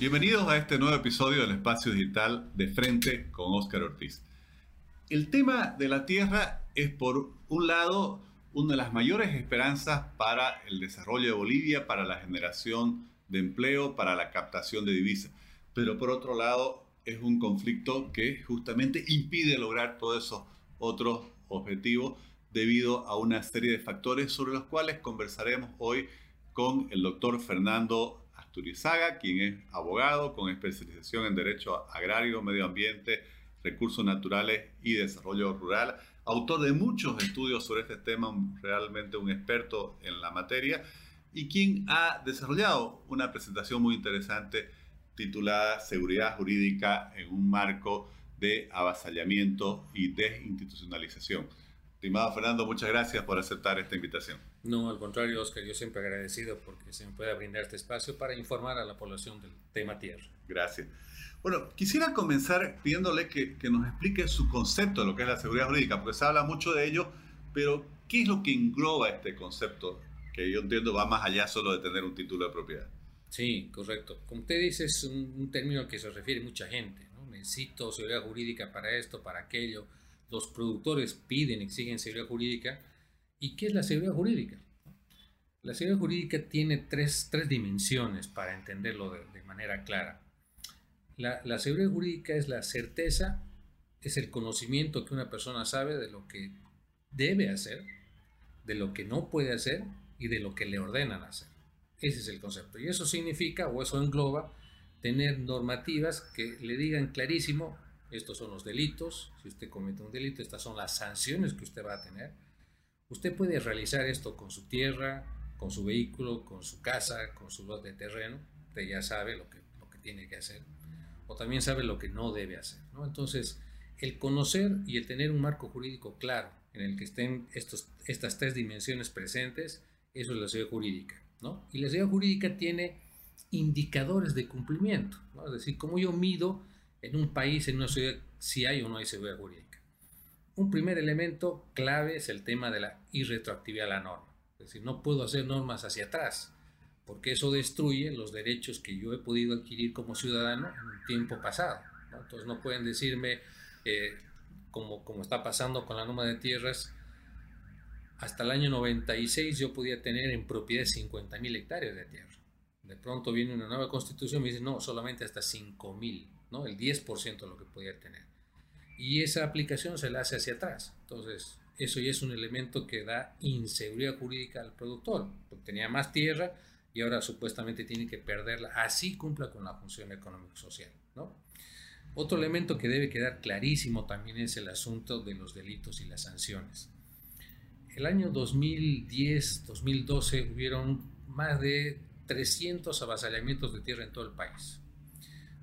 Bienvenidos a este nuevo episodio del Espacio Digital de Frente con Óscar Ortiz. El tema de la tierra es, por un lado, una de las mayores esperanzas para el desarrollo de Bolivia, para la generación de empleo, para la captación de divisas. Pero por otro lado, es un conflicto que justamente impide lograr todos esos otros objetivos debido a una serie de factores sobre los cuales conversaremos hoy con el doctor Fernando Asturizaga, quien es abogado con especialización en Derecho Agrario, Medio Ambiente, Recursos Naturales y Desarrollo Rural, autor de muchos estudios sobre este tema, realmente un experto en la materia, y quien ha desarrollado una presentación muy interesante titulada Seguridad Jurídica en un marco de avasallamiento y desinstitucionalización. Estimado Fernando, muchas gracias por aceptar esta invitación. No, al contrario, Oscar, yo siempre agradecido porque se me puede brindar este espacio para informar a la población del tema tierra. Gracias. Bueno, quisiera comenzar pidiéndole que, que nos explique su concepto de lo que es la seguridad jurídica, porque se habla mucho de ello, pero ¿qué es lo que engloba este concepto? Que yo entiendo va más allá solo de tener un título de propiedad. Sí, correcto. Como usted dice, es un, término al que se refiere mucha gente. ¿no? Necesito seguridad jurídica para esto, para aquello. Los productores piden, exigen seguridad jurídica. ¿Y qué es la seguridad jurídica? La seguridad jurídica tiene tres, tres dimensiones para entenderlo de, manera clara. La, la, seguridad jurídica es la certeza, es el conocimiento que una persona sabe de lo que debe hacer, de lo que no puede hacer y de lo que le ordenan hacer. Ese es el concepto. Y eso significa, o eso engloba, tener normativas que le digan clarísimo, estos son los delitos, si usted comete un delito, estas son las sanciones que usted va a tener. Usted puede realizar esto con su tierra, con su vehículo, con su casa, con su lote de terreno, usted ya sabe lo que, lo que tiene que hacer, o también sabe lo que no debe hacer. ¿no? Entonces, el conocer y el tener un marco jurídico claro en el que estén estos, estas tres dimensiones presentes, eso es la seguridad jurídica. Y la seguridad jurídica tiene indicadores de cumplimiento, es decir, cómo yo mido en un país, en una ciudad, si hay o no hay seguridad jurídica. Un primer elemento clave es el tema de la irretroactividad de la norma, es decir, no puedo hacer normas hacia atrás, porque eso destruye los derechos que yo he podido adquirir como ciudadano en un tiempo pasado. Entonces no pueden decirme, eh, como, como está pasando con la norma de tierras, hasta el año 96 yo podía tener en propiedad 50.000 hectáreas de tierra. De pronto viene una nueva constitución y dice, no, solamente hasta 5.000, ¿no? El 10% de lo que podía tener. Y esa aplicación se la hace hacia atrás. Entonces, eso ya es un elemento que da inseguridad jurídica al productor. Porque tenía más tierra y ahora supuestamente tiene que perderla. Así cumpla con la función económico-social, ¿no? Otro elemento que debe quedar clarísimo también es el asunto de los delitos y las sanciones el año 2010-2012 hubieron más de 300 avasallamientos de tierra en todo el país.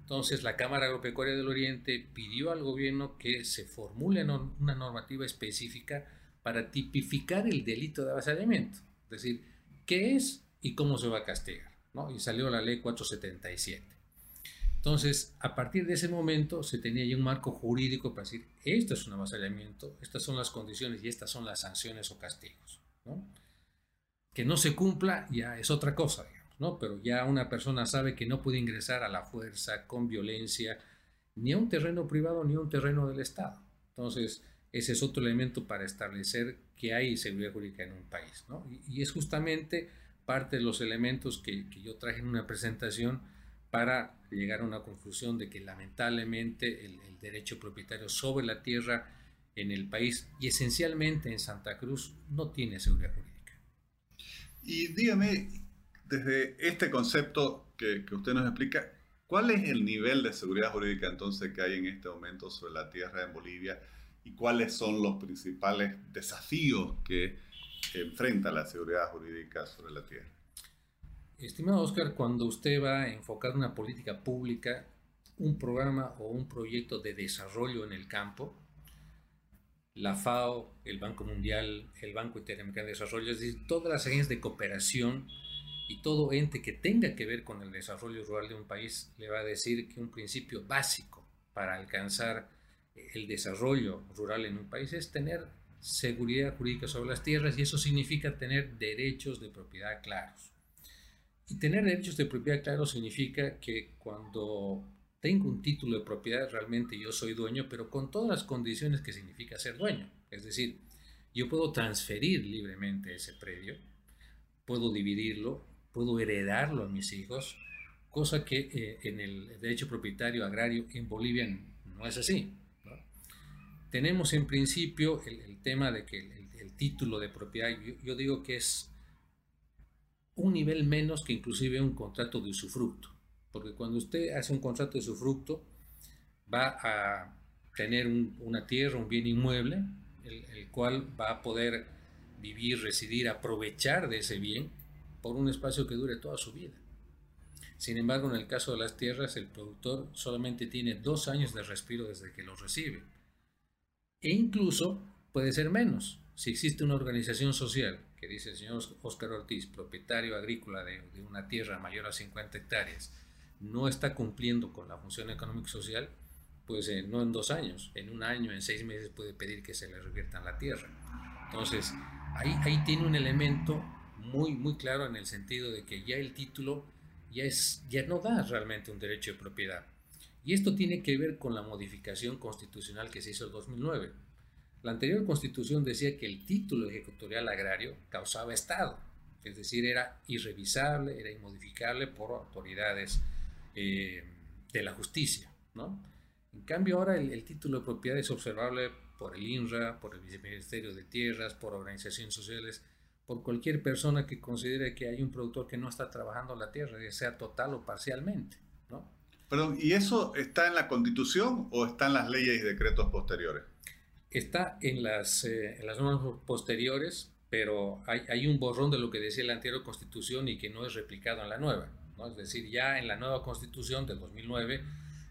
Entonces la Cámara Agropecuaria del Oriente pidió al gobierno que se formule una normativa específica para tipificar el delito de avasallamiento. Es decir, qué es y cómo se va a castigar. ¿no? Y salió la ley 477. Entonces, a partir de ese momento se tenía ya un marco jurídico para decir, esto es un avasallamiento, estas son las condiciones y estas son las sanciones o castigos. Que no se cumpla ya es otra cosa, ¿no? pero ya una persona sabe que no puede ingresar a la fuerza, con violencia, ni a un terreno privado ni a un terreno del Estado. Entonces, ese es otro elemento para establecer que hay seguridad jurídica en un país. ¿no? Y, es justamente parte de los elementos que, que yo traje en una presentación para llegar a una conclusión de que lamentablemente el, derecho propietario sobre la tierra en el país y esencialmente en Santa Cruz no tiene seguridad jurídica. Y dígame, desde este concepto que, usted nos explica, ¿cuál es el nivel de seguridad jurídica entonces que hay en este momento sobre la tierra en Bolivia y cuáles son los principales desafíos que enfrenta la seguridad jurídica sobre la tierra? Estimado Oscar, cuando usted va a enfocar una política pública, un programa o un proyecto de desarrollo en el campo, la FAO, el Banco Mundial, el Banco Interamericano de Desarrollo, es decir, todas las agencias de cooperación y todo ente que tenga que ver con el desarrollo rural de un país le va a decir que un principio básico para alcanzar el desarrollo rural en un país es tener seguridad jurídica sobre las tierras y eso significa tener derechos de propiedad claros. Y tener derechos de propiedad, claro, significa que cuando tengo un título de propiedad, realmente yo soy dueño, pero con todas las condiciones que significa ser dueño. Es decir, yo puedo transferir libremente ese predio, puedo dividirlo, puedo heredarlo a mis hijos, cosa que eh, en el derecho propietario agrario en Bolivia no es así. Tenemos en principio el, tema de que el, título de propiedad, yo, digo que es un nivel menos que inclusive un contrato de usufructo, porque cuando usted hace un contrato de usufructo va a tener una tierra, un bien inmueble, el, el cual va a poder vivir, residir, aprovechar de ese bien por un espacio que dure toda su vida. Sin embargo, en el caso de las tierras, el productor solamente tiene dos años de respiro desde que los recibe. E incluso puede ser menos. Si existe una organización social que dice el señor Óscar Ortiz, propietario agrícola de, una tierra mayor a 50 hectáreas, no está cumpliendo con la función económica social, pues eh, no en dos años, en un año, en seis meses puede pedir que se le reviertan la tierra. Entonces, ahí, ahí tiene un elemento muy, muy claro en el sentido de que ya el título ya, es, ya no da realmente un derecho de propiedad. Y esto tiene que ver con la modificación constitucional que se hizo en 2009. La anterior constitución decía que el título ejecutorial agrario causaba Estado, es decir, era irrevisable, era inmodificable por autoridades eh, de la justicia. ¿no? En cambio, ahora el, el, título de propiedad es observable por el INRA, por el Viceministerio de Tierras, por organizaciones sociales por cualquier persona que considere que hay un productor que no está trabajando la tierra, ya sea total o parcialmente. ¿no? Perdón, ¿y eso está en la Constitución o está en las leyes y decretos posteriores? Está en las, eh, las normas posteriores, pero hay, hay, un borrón de lo que decía la anterior Constitución y que no es replicado en la nueva. ¿no? Es decir, ya en la nueva Constitución del 2009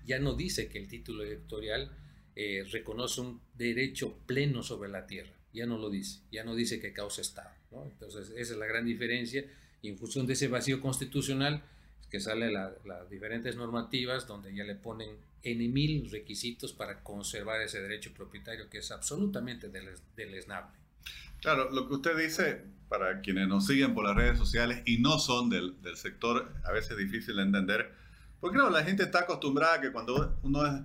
ya no dice que el título electoral eh, reconoce un derecho pleno sobre la tierra. Ya no lo dice, ya no dice que causa Estado. Entonces, esa es la gran diferencia. Y en función de ese vacío constitucional, que salen las diferentes normativas donde ya le ponen N mil requisitos para conservar ese derecho propietario que es absolutamente deleznable. Claro, lo que usted dice, para quienes nos siguen por las redes sociales y no son del, del sector, a veces es difícil de entender, porque claro, la gente está acostumbrada a que cuando uno es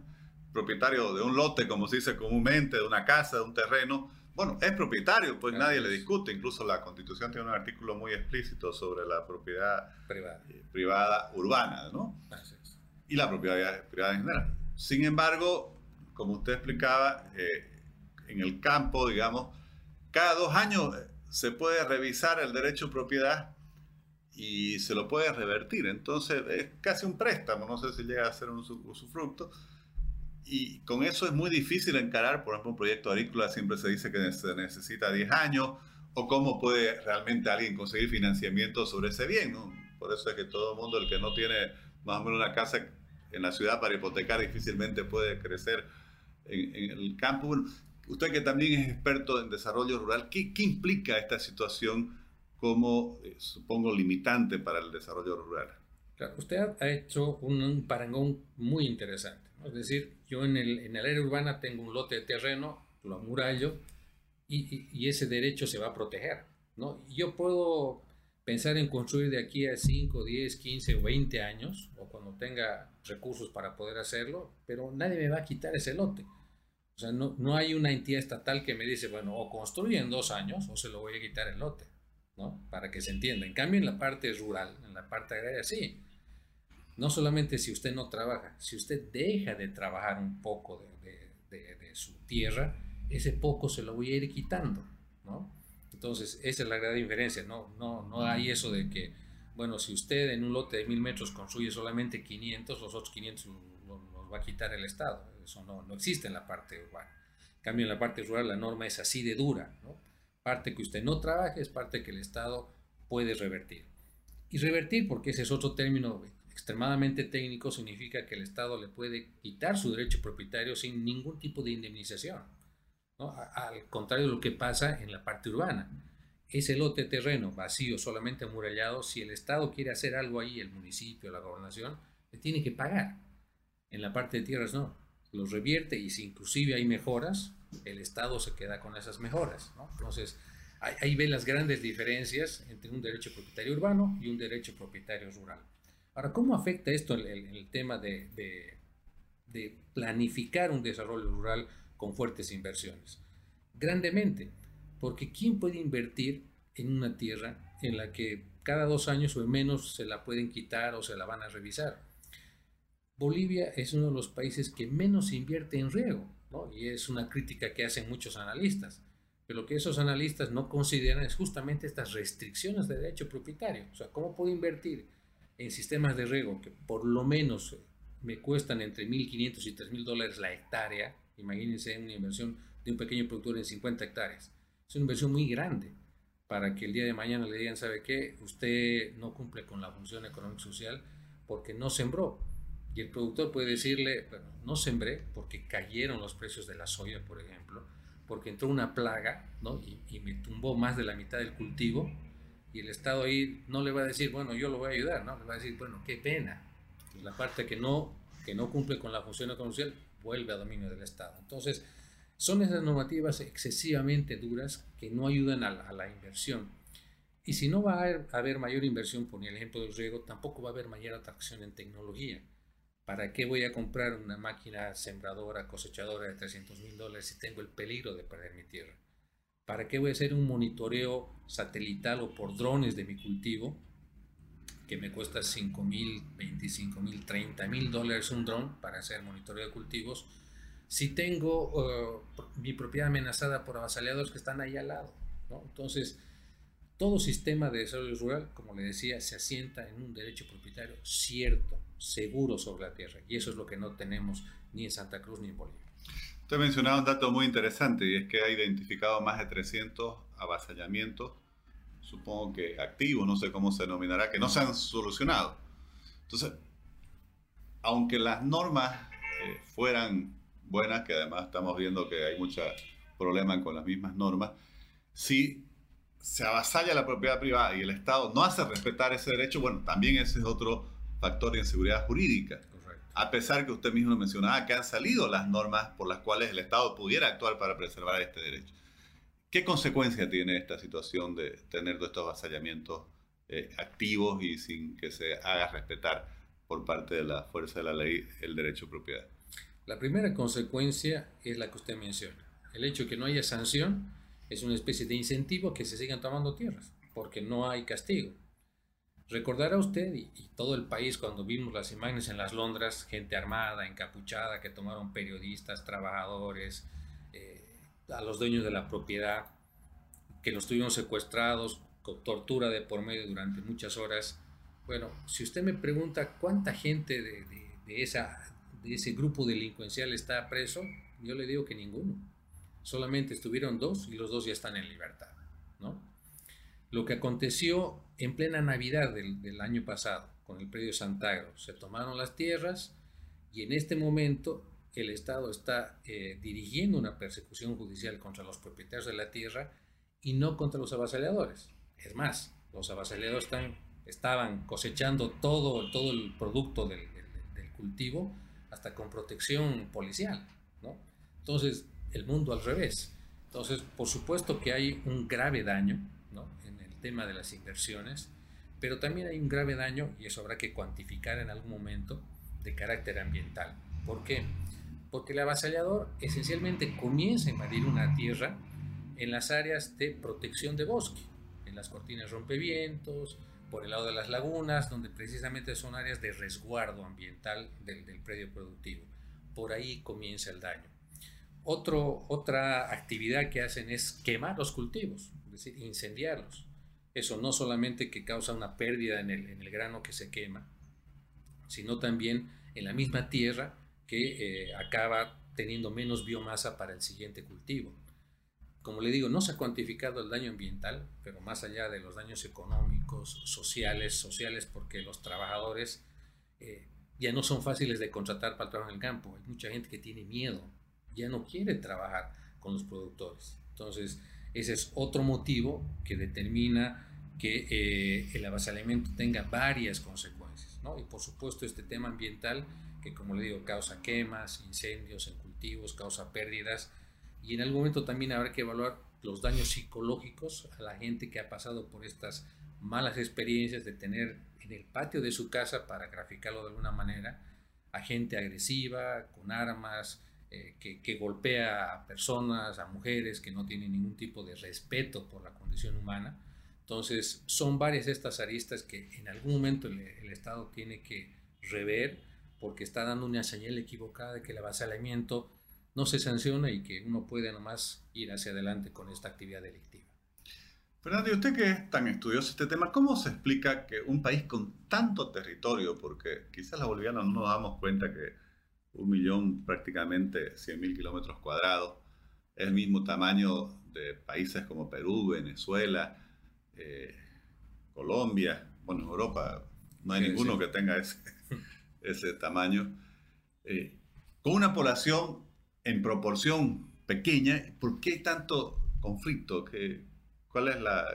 propietario de un lote, como se dice comúnmente, de una casa, de un terreno, bueno, es propietario, pues nadie le discute. Incluso la Constitución tiene un artículo muy explícito sobre la propiedad privada, eh, urbana, ¿no? Y la propiedad privada en general. Sin embargo, como usted explicaba, eh, en el campo, digamos, cada dos años eh, se puede revisar el derecho de propiedad y se lo puede revertir. Entonces es casi un préstamo, no sé si llega a ser un usufructo y con eso es muy difícil encarar, por ejemplo, un proyecto agrícola siempre se dice que se necesita 10 años, o cómo puede realmente alguien conseguir financiamiento sobre ese bien. ¿no? Por eso es que todo el mundo, el que no tiene más o menos una casa en la ciudad para hipotecar, difícilmente puede crecer en, el campo. usted que también es experto en desarrollo rural, ¿qué, qué implica esta situación como, eh, supongo, limitante para el desarrollo rural? Usted ha hecho un parangón muy interesante. Es decir, yo en el, en el área urbana tengo un lote de terreno, lo amurallo y, ese derecho se va a proteger. ¿no? Yo puedo pensar en construir de aquí a 5, 10, 15 o 20 años, o cuando tenga recursos para poder hacerlo, pero nadie me va a quitar ese lote. O sea, no, no hay una entidad estatal que me dice, bueno, o construye en dos años o se lo voy a quitar el lote, ¿no? Para que se entienda. En cambio, en la parte rural, en la parte agraria, sí no solamente si usted no trabaja, si usted deja de trabajar un poco de, su tierra, ese poco se lo voy a ir quitando, ¿no? Entonces, esa es la gran diferencia, no, no, no hay eso de que, bueno, si usted en un lote de mil metros construye solamente 500, los otros 500 los va a quitar el Estado, eso no, no existe en la parte urbana. En cambio, en la parte rural la norma es así de dura. Parte que usted no trabaje es parte que el Estado puede revertir. Y revertir, porque ese es otro término extremadamente técnico significa que el Estado le puede quitar su derecho propietario sin ningún tipo de indemnización. Al contrario de lo que pasa en la parte urbana. Ese lote terreno vacío, solamente amurallado, si el Estado quiere hacer algo ahí, el municipio, la gobernación, le tiene que pagar. En la parte de tierras no. Los revierte y si inclusive hay mejoras, el Estado se queda con esas mejoras. Entonces, ahí ven las grandes diferencias entre un derecho propietario urbano y un derecho propietario rural. Ahora, ¿cómo afecta esto en el, tema de, planificar un desarrollo rural con fuertes inversiones? Grandemente, porque ¿quién puede invertir en una tierra en la que cada dos años o menos se la pueden quitar o se la van a revisar? Bolivia es uno de los países que menos invierte en riego, y es una crítica que hacen muchos analistas lo que esos analistas no consideran es justamente estas restricciones de derecho propietario. O sea, ¿cómo puedo invertir en sistemas de riego que por lo menos me cuestan entre 1.500 y 3.000 dólares la hectárea? Imagínense una inversión de un pequeño productor en 50 hectáreas. Es una inversión muy grande para que el día de mañana le digan, ¿sabe qué? Usted no cumple con la función económico-social porque no sembró. Y el productor puede decirle, bueno, no sembré porque cayeron los precios de la soya, por ejemplo, porque entró una plaga ¿no? y, me tumbó más de la mitad del cultivo y el Estado ahí no le va a decir, bueno, yo lo voy a ayudar, ¿no? Le va a decir, bueno, qué pena. La parte que no, que no cumple con la función económica vuelve a dominio del Estado. Entonces, son esas normativas excesivamente duras que no ayudan a la, inversión. Y si no va a haber, mayor inversión, por el ejemplo del riego, tampoco va a haber mayor atracción en tecnología. ¿Para qué voy a comprar una máquina sembradora, cosechadora de 300 mil dólares si tengo el peligro de perder mi tierra? ¿Para qué voy a hacer un monitoreo satelital o por drones de mi cultivo que me cuesta 5 mil, 25 mil, 30 mil dólares un dron para hacer monitoreo de cultivos? Si tengo uh, mi propiedad amenazada por avasalladores que están ahí al lado. Entonces, todo sistema de desarrollo rural, como le decía, se asienta en un derecho propietario cierto, seguro sobre la tierra. Y eso es lo que no tenemos ni en Santa Cruz ni en Bolivia. Usted mencionaba un dato muy interesante y es que ha identificado más de 300 avasallamientos, supongo que activos, no sé cómo se denominará, que no se han solucionado. Entonces, aunque las normas eh, fueran buenas, que además estamos viendo que hay muchos problemas con las mismas normas, si se avasalla la propiedad privada y el Estado no hace respetar ese derecho, bueno, también ese es otro factor de inseguridad jurídica. A pesar que usted mismo mencionaba que han salido las normas por las cuales el Estado pudiera actuar para preservar este derecho. ¿Qué consecuencia tiene esta situación de tener todos estos avasallamientos eh, activos y sin que se haga respetar por parte de la fuerza de la ley el derecho de propiedad? La primera consecuencia es la que usted menciona. El hecho de que no haya sanción es una especie de incentivo a que se sigan tomando tierras, porque no hay castigo. Recordará usted y, todo el país cuando vimos las imágenes en las Londras, gente armada, encapuchada, que tomaron periodistas, trabajadores, eh, a los dueños de la propiedad, que los tuvieron secuestrados, con tortura de por medio durante muchas horas. Bueno, si usted me pregunta cuánta gente de, esa, de ese grupo delincuencial está preso, yo le digo que ninguno. Solamente estuvieron dos y los dos ya están en libertad, ¿no? Lo que aconteció en plena Navidad del, año pasado con el predio Santagro, se tomaron las tierras y en este momento el Estado está eh, dirigiendo una persecución judicial contra los propietarios de la tierra y no contra los avasalladores. Es más, los avasalladores están, estaban cosechando todo, todo el producto del, cultivo hasta con protección policial. ¿no? Entonces, el mundo al revés. Entonces, por supuesto que hay un grave daño tema de las inversiones, pero también hay un grave daño, y eso habrá que cuantificar en algún momento, de carácter ambiental. ¿Por qué? Porque el avasallador esencialmente comienza a invadir una tierra en las áreas de protección de bosque, en las cortinas rompevientos, por el lado de las lagunas, donde precisamente son áreas de resguardo ambiental del, predio productivo. Por ahí comienza el daño. Otro, otra actividad que hacen es quemar los cultivos, es decir, incendiarlos. Eso no solamente que causa una pérdida en el, grano que se quema, sino también en la misma tierra que eh, acaba teniendo menos biomasa para el siguiente cultivo. Como le digo, no se ha cuantificado el daño ambiental, pero más allá de los daños económicos, sociales, sociales, porque los trabajadores eh, ya no son fáciles de contratar para el trabajo en el campo. Hay mucha gente que tiene miedo, ya no quiere trabajar con los productores. Entonces, ese es otro motivo que determina que eh, el avasalamiento tenga varias consecuencias. ¿no? Y por supuesto este tema ambiental que como le digo causa quemas, incendios en cultivos, causa pérdidas y en algún momento también habrá que evaluar los daños psicológicos a la gente que ha pasado por estas malas experiencias de tener en el patio de su casa, para graficarlo de alguna manera, a gente agresiva, con armas, eh, que, que, golpea a personas, a mujeres que no tienen ningún tipo de respeto por la condición humana. Entonces, son varias estas aristas que en algún momento el, el Estado tiene que rever porque está dando una señal equivocada de que el avasalamiento no se sanciona y que uno puede nomás ir hacia adelante con esta actividad delictiva. Fernando, y usted que es tan estudioso este tema, ¿cómo se explica que un país con tanto territorio, porque quizás los bolivianos no nos damos cuenta que un millón, prácticamente 100 mil kilómetros cuadrados, es el mismo tamaño de países como Perú, Venezuela, eh, Colombia, bueno, en Europa no hay ninguno que tenga ese, ese tamaño, eh, con una población en proporción pequeña, ¿por qué tanto conflicto? ¿Qué, ¿Cuál es la,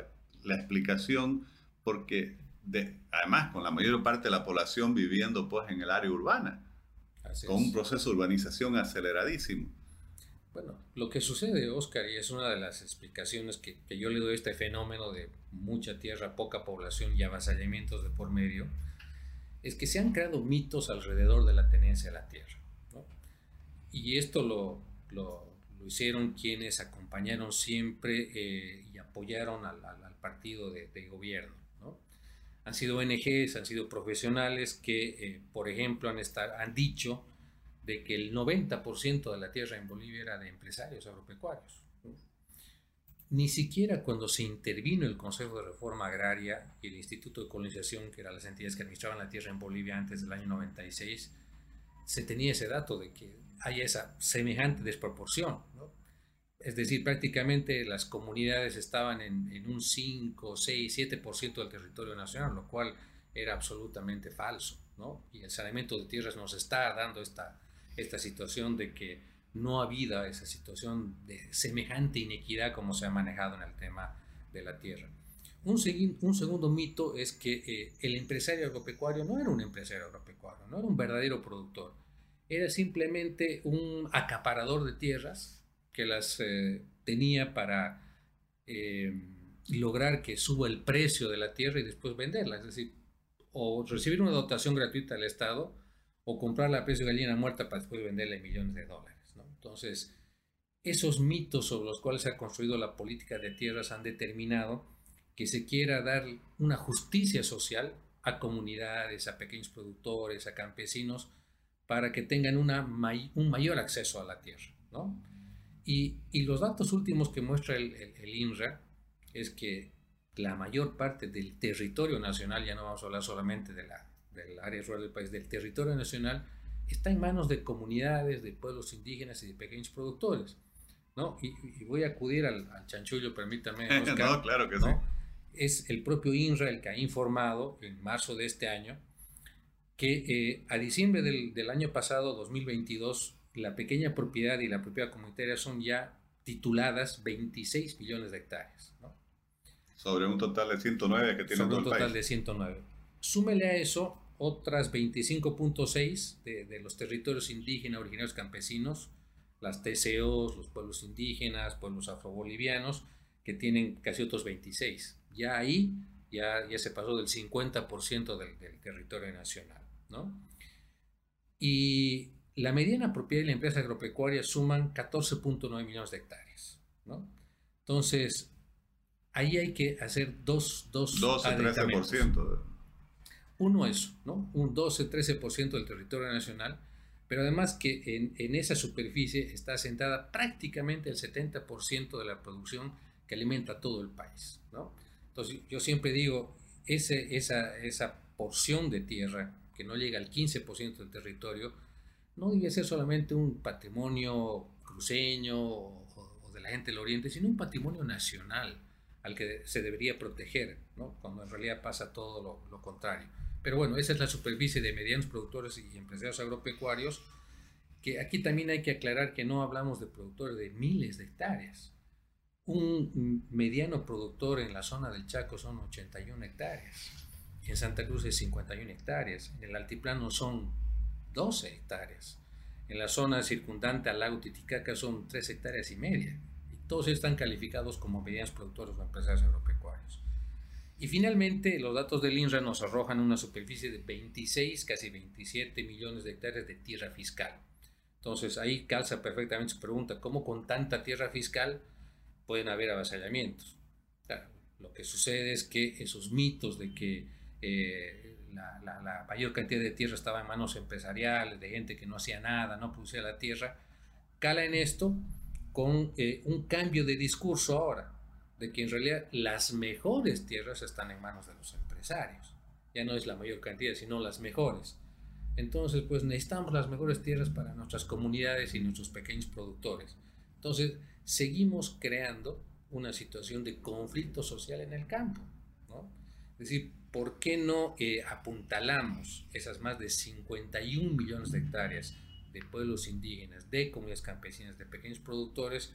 la explicación? Porque de, además con la mayor parte de la población viviendo pues en el área urbana, con un proceso de urbanización aceleradísimo. Bueno, lo que sucede, Oscar, y es una de las explicaciones que, que, yo le doy a este fenómeno de mucha tierra, poca población y avasallamientos de por medio, es que se han creado mitos alrededor de la tenencia de la tierra. Y esto lo, lo, hicieron quienes acompañaron siempre eh, y apoyaron al, al partido de, de gobierno. Han sido ONGs, han sido profesionales que, eh, por ejemplo, han, estar, han dicho de que el 90% de la tierra en Bolivia era de empresarios agropecuarios. Ni siquiera cuando se intervino el Consejo de Reforma Agraria y el Instituto de Colonización, que eran las entidades que administraban la tierra en Bolivia antes del año 96, se tenía ese dato de que hay esa semejante desproporción. Es decir, prácticamente las comunidades estaban en, en un 5, 6, 7% del territorio nacional, lo cual era absolutamente falso. ¿no? Y el saneamiento de tierras nos está dando esta, esta situación de que no ha habido esa situación de semejante inequidad como se ha manejado en el tema de la tierra. Un, un segundo mito es que eh, el empresario agropecuario no era un empresario agropecuario, no era un verdadero productor era simplemente un acaparador de tierras que las eh, tenía para eh, lograr que suba el precio de la tierra y después venderla. Es decir, o recibir una dotación gratuita del Estado o comprarla a precio de gallina muerta para después venderla en millones de dólares. ¿no? Entonces, esos mitos sobre los cuales se ha construido la política de tierras han determinado que se quiera dar una justicia social a comunidades, a pequeños productores, a campesinos, para que tengan una un mayor acceso a la tierra. ¿no? Y, y, los datos últimos que muestra el, el, el, INRA es que la mayor parte del territorio nacional, ya no vamos a hablar solamente de la, del área rural del país, del territorio nacional, está en manos de comunidades, de pueblos indígenas y de pequeños productores. ¿no? Y, y voy a acudir al, al chanchullo, permítame. Oscar, no, claro que ¿no? sí. Es el propio INRA el que ha informado en marzo de este año que eh, a diciembre del, del, año pasado, 2022, la pequeña propiedad y la propiedad comunitaria son ya tituladas 26 millones de hectáreas. ¿no? Sobre un total de 109 que tiene Sobre todo un total el país. de 109. Súmele a eso otras 25.6 de, de, los territorios indígenas originarios campesinos, las TCOs, los pueblos indígenas, pueblos afrobolivianos, que tienen casi otros 26. Ya ahí ya, ya se pasó del 50% del, del territorio nacional. ¿no? Y la mediana propiedad de la empresa agropecuaria suman 14.9 millones de hectáreas. ¿no? Entonces, ahí hay que hacer dos, dos 12-13%. Uno eso, ¿no? un 12-13% del territorio nacional, pero además que en, en, esa superficie está asentada prácticamente el 70% de la producción que alimenta todo el país. ¿no? Entonces, yo siempre digo, ese, esa, esa porción de tierra que no llega al 15% del territorio, no debe ser solamente un patrimonio cruceño o, o, de la gente del Oriente, sino un patrimonio nacional al que se debería proteger, ¿no? cuando en realidad pasa todo lo, lo, contrario. Pero bueno, esa es la superficie de medianos productores y empresarios agropecuarios, que aquí también hay que aclarar que no hablamos de productores de miles de hectáreas. Un mediano productor en la zona del Chaco son 81 hectáreas en Santa Cruz es 51 hectáreas, en el altiplano son 12 hectáreas, en la zona circundante al lago Titicaca son 3 hectáreas y media. todos están calificados como medianos productores o empresarios agropecuarios. Y finalmente, los datos del INRA nos arrojan una superficie de 26, casi 27 millones de hectáreas de tierra fiscal. Entonces ahí calza perfectamente su pregunta, ¿cómo con tanta tierra fiscal pueden haber avasallamientos? lo que sucede es que esos mitos de que eh, la, mayor cantidad de tierra estaba en manos empresariales, de gente que no hacía nada, no producía la tierra, cala en esto con eh, un cambio de discurso ahora, de que en realidad las mejores tierras están en manos de los empresarios. Ya no es la mayor cantidad, sino las mejores. Entonces, pues necesitamos las mejores tierras para nuestras comunidades y nuestros pequeños productores. Entonces, seguimos creando una situación de conflicto social en el campo. ¿no? Es decir, ¿por qué no eh, apuntalamos esas más de 51 millones de hectáreas de pueblos indígenas, de comunidades campesinas, de pequeños productores,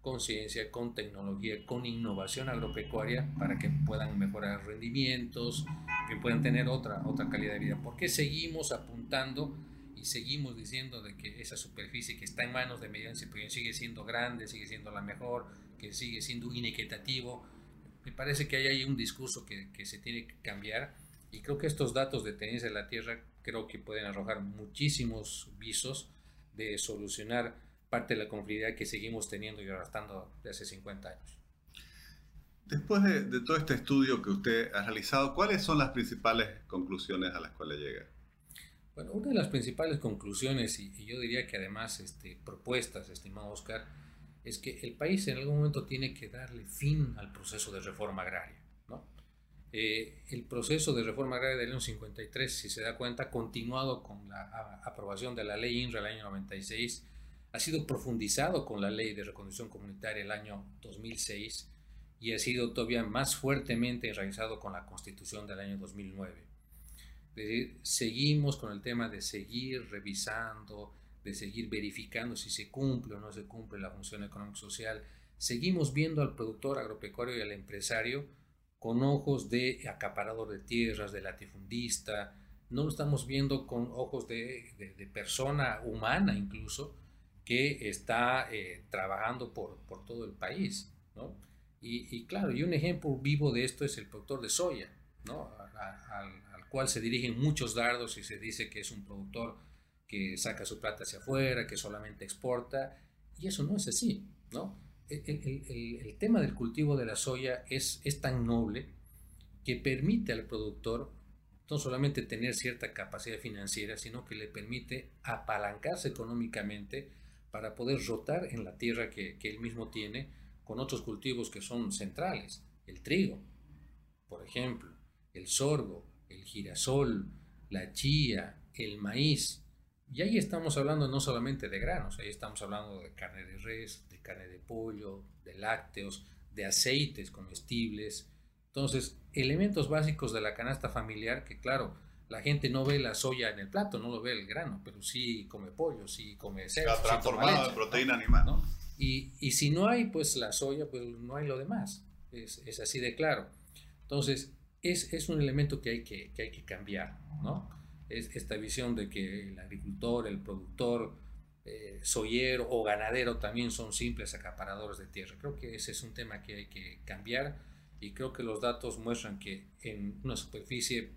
con ciencia, con tecnología, con innovación agropecuaria para que puedan mejorar rendimientos, que puedan tener otra, otra calidad de vida. ¿Por qué seguimos apuntando y seguimos diciendo de que esa superficie que está en manos de medianos y sigue siendo grande, sigue siendo la mejor, que sigue siendo inequitativo? Me parece que hay ahí un discurso que, que se tiene que cambiar y creo que estos datos de tenencia de la tierra creo que pueden arrojar muchísimos visos de solucionar parte de la conflictividad que seguimos teniendo y arrastrando desde hace 50 años. Después de, todo este estudio que usted ha realizado, ¿cuáles son las principales conclusiones a las cuales llega? Bueno, una de las principales conclusiones, y, yo diría que además este, propuestas, estimado Oscar, es que el país en algún momento tiene que darle fin al proceso de reforma agraria. ¿no? Eh, el proceso de reforma agraria del año 53, si se da cuenta, continuado con la aprobación de la ley INRA del año 96, ha sido profundizado con la ley de reconstrucción comunitaria el año 2006 y ha sido todavía más fuertemente enraizado con la constitución del año 2009. Es decir, seguimos con el tema de seguir revisando, de seguir verificando si se cumple o no se cumple la función económico-social. Seguimos viendo al productor agropecuario y al empresario con ojos de acaparador de tierras, de latifundista, no lo estamos viendo con ojos de, persona humana incluso, que está eh, trabajando por, por, todo el país, ¿no? Y, claro, y un ejemplo vivo de esto es el productor de soya, ¿no? al, cual se dirigen muchos dardos y se dice que es un productor que saca su plata hacia afuera, que solamente exporta, y eso no es así, ¿no? El, tema del cultivo de la soya es tan noble que permite al productor no solamente tener cierta capacidad financiera, sino que le permite apalancarse económicamente para poder rotar en la tierra que, él mismo tiene con otros cultivos que son centrales. El trigo, por ejemplo, el sorgo, el girasol, la chía, el maíz. Y ahí estamos hablando no solamente de granos, ahí estamos hablando de carne de res, de carne de pollo, de lácteos, de aceites comestibles. Entonces, elementos básicos de la canasta familiar que, claro, la gente no ve la soya en el plato, no lo ve el grano, pero sí come pollo, sí come cerdo. Está transformado en proteína animal. ¿no? Y, y, si no hay, pues la soya, pues no hay lo demás. Es, es así de claro. Entonces, es, es un elemento que hay que, que, hay que cambiar, ¿no? Es esta visión de que el agricultor, el productor, eh, soyero o ganadero también son simples acaparadores de tierra. Creo que ese es un tema que hay que cambiar y creo que los datos muestran que en una superficie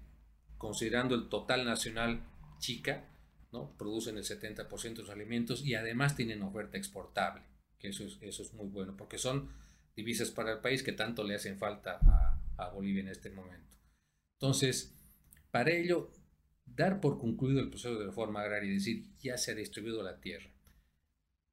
considerando el total nacional chica, ¿no? producen el 70% de los alimentos y además tienen oferta exportable, que eso es, eso es muy bueno, porque son divisas para el país que tanto le hacen falta a, a Bolivia en este momento. Entonces, para ello, dar por concluido el proceso de reforma agraria y decir, ya se ha distribuido la tierra.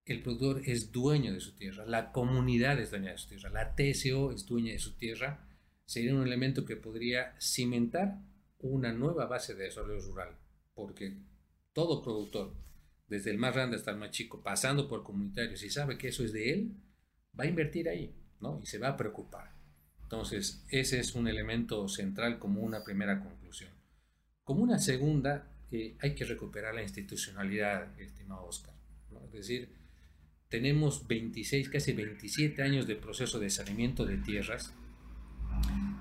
El productor es dueño de su tierra, la comunidad es dueña de su tierra, la TSO es dueña de su tierra, sería un elemento que podría cimentar una nueva base de desarrollo rural, porque todo productor, desde el más grande hasta el más chico, pasando por comunitarios, si sabe que eso es de él, va a invertir ahí, ¿no? Y se va a preocupar. Entonces, ese es un elemento central como una primera conclusión. Como una segunda, hay que recuperar la institucionalidad, estimado Oscar. Es decir, tenemos 26, casi 27 años de proceso de saneamiento de tierras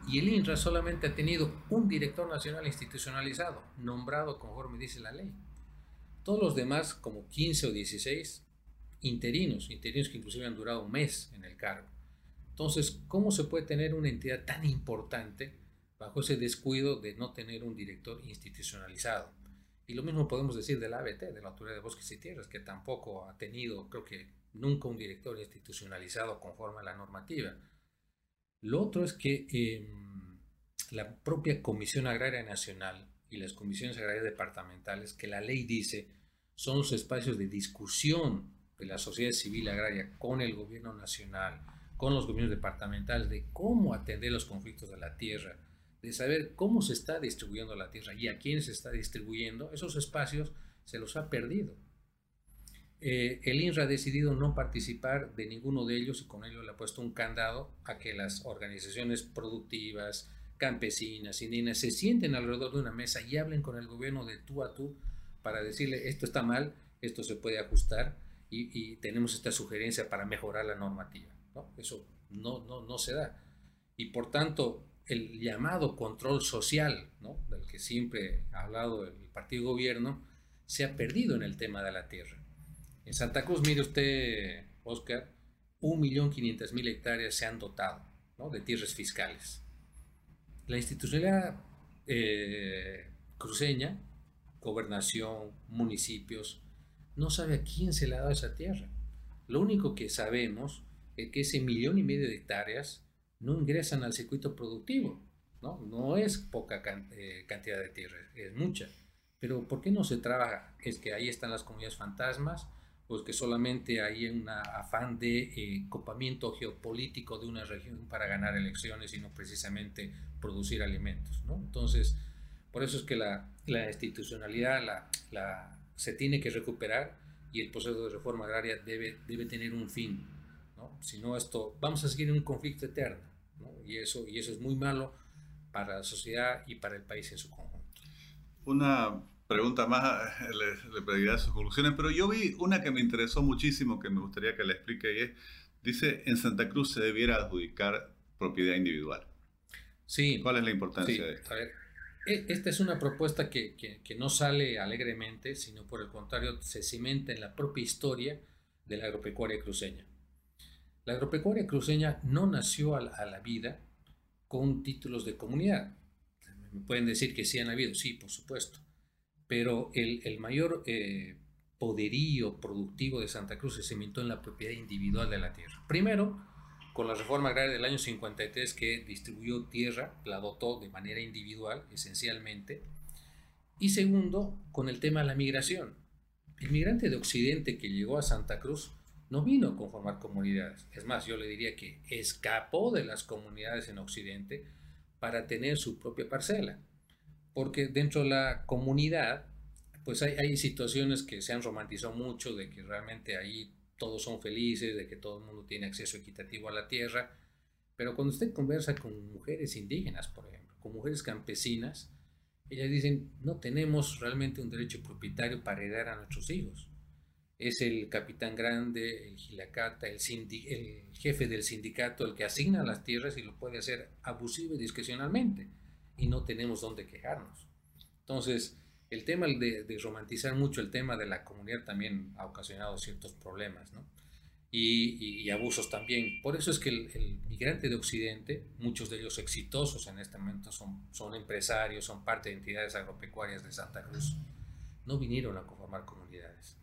y el INRA solamente ha tenido un director nacional institucionalizado, nombrado conforme dice la ley. Todos los demás, como 15 o 16, interinos, interinos que inclusive han durado un mes en el cargo. Entonces, ¿cómo se puede tener una entidad tan importante bajo ese descuido de no tener un director institucionalizado? Y lo mismo podemos decir de la ABT, de la Autoridad de Bosques y Tierras, que tampoco ha tenido, creo que nunca un director institucionalizado conforme a la normativa. Lo otro es que em, la propia Comisión Agraria Nacional y las comisiones agrarias departamentales, que la ley dice son los espacios de discusión de la sociedad civil agraria con el gobierno nacional, con los gobiernos departamentales, de cómo atender los conflictos de la tierra, de saber cómo se está distribuyendo la tierra y a quién se está distribuyendo, esos espacios se los ha perdido. Eh, el INRA ha decidido no participar de ninguno de ellos y con ello le ha puesto un candado a que las organizaciones productivas, campesinas, indígenas, se sienten alrededor de una mesa y hablen con el gobierno de tú a tú para decirle esto está mal, esto se puede ajustar y, tenemos esta sugerencia para mejorar la normativa. ¿no? Eso no, no, no se da. Y por tanto, el llamado control social, ¿no? del que siempre ha hablado el partido gobierno, se ha perdido en el tema de la tierra. En Santa Cruz, mire usted, Oscar, 1.500.000 hectáreas se han dotado ¿no? de tierras fiscales la institucionalidad eh, cruceña, gobernación, municipios, no sabe a quién se le ha dado esa tierra. Lo único que sabemos es que ese millón y medio de hectáreas no ingresan al circuito productivo. No, no es poca eh, cantidad de tierra, es mucha. Pero ¿por qué no se trabaja? Es que ahí están las comunidades fantasmas, pues que solamente hay un afán de eh, copamiento geopolítico de una región para ganar elecciones y no precisamente producir alimentos. ¿no? Entonces, por eso es que la, la institucionalidad la, la, se tiene que recuperar y el proceso de reforma agraria debe, debe tener un fin. ¿no? Si no, esto, vamos a seguir en un conflicto eterno ¿no? y, eso, y eso es muy malo para la sociedad y para el país en su conjunto. Una pregunta más, le, le pediré sus conclusiones, pero yo vi una que me interesó muchísimo, que me gustaría que le explique, y es, dice, en Santa Cruz se debiera adjudicar propiedad individual. Sí. ¿Cuál es la importancia de esto? A ver, e, esta es una propuesta que, que, que, no sale alegremente, sino por el contrario se cimenta en la propia historia de la agropecuaria cruceña. La agropecuaria cruceña no nació a la, vida con títulos de comunidad. Pueden decir que sí han habido, sí, por supuesto pero el, el mayor eh, poderío productivo de Santa Cruz se cimentó en la propiedad individual de la tierra. Primero, con la reforma agraria del año 53 que distribuyó tierra, la dotó de manera individual, esencialmente. Y segundo, con el tema de la migración. El migrante de Occidente que llegó a Santa Cruz no vino a conformar comunidades. Es más, yo le diría que escapó de las comunidades en Occidente para tener su propia parcela porque dentro de la comunidad, pues hay, situaciones que se han romantizado mucho, de que realmente ahí todos son felices, de que todo el mundo tiene acceso equitativo a la tierra, pero cuando usted conversa con mujeres indígenas, por ejemplo, con mujeres campesinas, ellas dicen, no tenemos realmente un derecho propietario para heredar a nuestros hijos. Es el capitán grande, el gilacata, el, el jefe del sindicato el que asigna las tierras y lo puede hacer abusivo y discrecionalmente y no tenemos dónde quejarnos. Entonces, el tema de, romantizar mucho el tema de la comunidad también ha ocasionado ciertos problemas, ¿no? Y, abusos también. Por eso es que el, migrante de Occidente, muchos de ellos exitosos en este momento, son, son empresarios, son parte de entidades agropecuarias de Santa Cruz, no vinieron a conformar comunidades.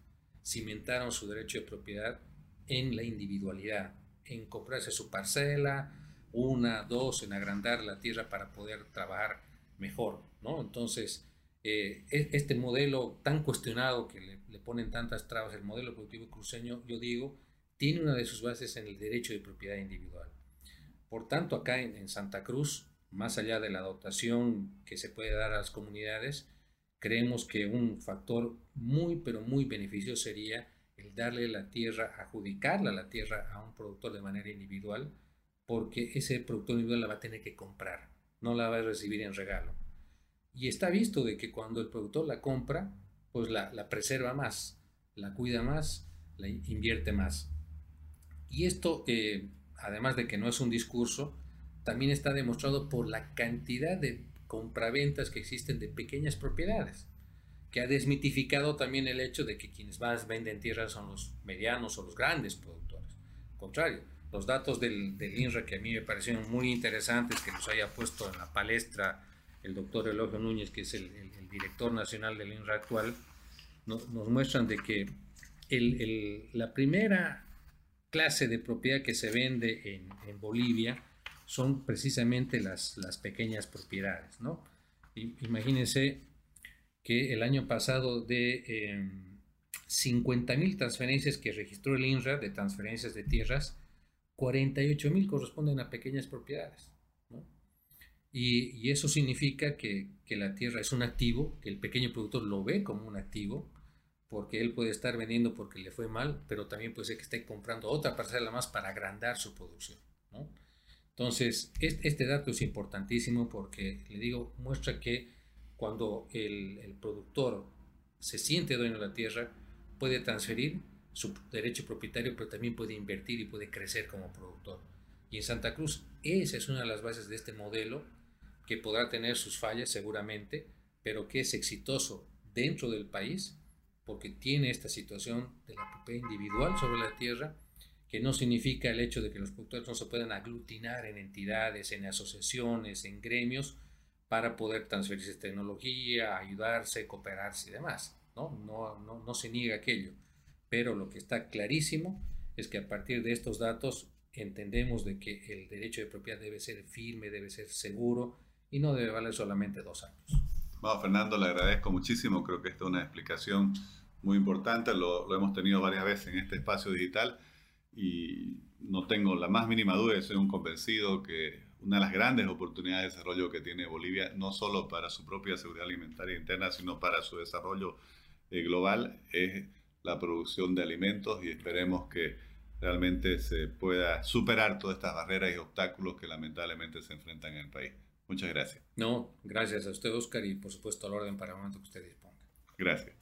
Cimentaron su derecho de propiedad en la individualidad, en comprarse su parcela, una, dos, en agrandar la tierra para poder trabajar mejor, ¿no? Entonces, eh, e, este modelo tan cuestionado que le, ponen tantas trabas, el modelo productivo cruceño, yo digo, tiene una de sus bases en el derecho de propiedad individual. Por tanto, acá en Santa Cruz, más allá de la dotación que se puede dar a las comunidades, creemos que un factor muy, pero muy beneficioso sería el darle la tierra, adjudicarla la tierra a un productor de manera individual, porque ese productor individual la va a tener que comprar, no la va a recibir en regalo. Y está visto de que cuando el productor la compra, pues la, preserva más, la cuida más, la invierte más. Y esto, eh, además de que no es un discurso, también está demostrado por la cantidad de compraventas que existen de pequeñas propiedades. que ha desmitificado también el hecho de que quienes más venden tierra son los medianos o los grandes productores. Al contrario, los datos del, del, INRA que a mí me parecieron muy interesantes, que nos haya puesto en la palestra el doctor Elogio Núñez, que es el, director nacional del INRA actual, nos, muestran de que la primera clase de propiedad que se vende en, en Bolivia son precisamente las, las pequeñas propiedades, ¿no? Imagínense que el año pasado de eh, 50.000 transferencias que registró el INRA de transferencias de tierras, 48.000 corresponden a pequeñas propiedades. ¿no? Y, y, eso significa que, que, la tierra es un activo, que el pequeño productor lo ve como un activo, porque él puede estar vendiendo porque le fue mal, pero también puede ser que esté comprando otra parcela más para agrandar su producción. ¿no? Entonces, este, dato es importantísimo porque, le digo, muestra que cuando el, el, productor se siente dueño de la tierra, puede transferir su derecho propietario, pero también puede invertir y puede crecer como productor. Y en Santa Cruz, esa es una de las bases de este modelo, que podrá tener sus fallas seguramente, pero que es exitoso dentro del país, porque tiene esta situación de la propiedad individual sobre la tierra, que no significa el hecho de que los productores no se puedan aglutinar en entidades, en asociaciones, en gremios, para poder transferirse tecnología, ayudarse, cooperarse y demás. ¿no? No, no, no se niega aquello. Pero lo que está clarísimo es que a partir de estos datos entendemos de que el derecho de propiedad debe ser firme, debe ser seguro y no debe valer solamente dos años. Bueno, Fernando, le agradezco muchísimo. Creo que esta es una explicación muy importante. Lo, lo hemos tenido varias veces en este espacio digital y no tengo la más mínima duda, soy un convencido que una de las grandes oportunidades de desarrollo que tiene Bolivia, no solo para su propia seguridad alimentaria interna, sino para su desarrollo eh, global, es la producción de alimentos y esperemos que realmente se pueda superar todas estas barreras y obstáculos que lamentablemente se enfrentan en el país. Muchas gracias. No, gracias a usted, Oscar, y por supuesto al orden para el momento que usted disponga. Gracias.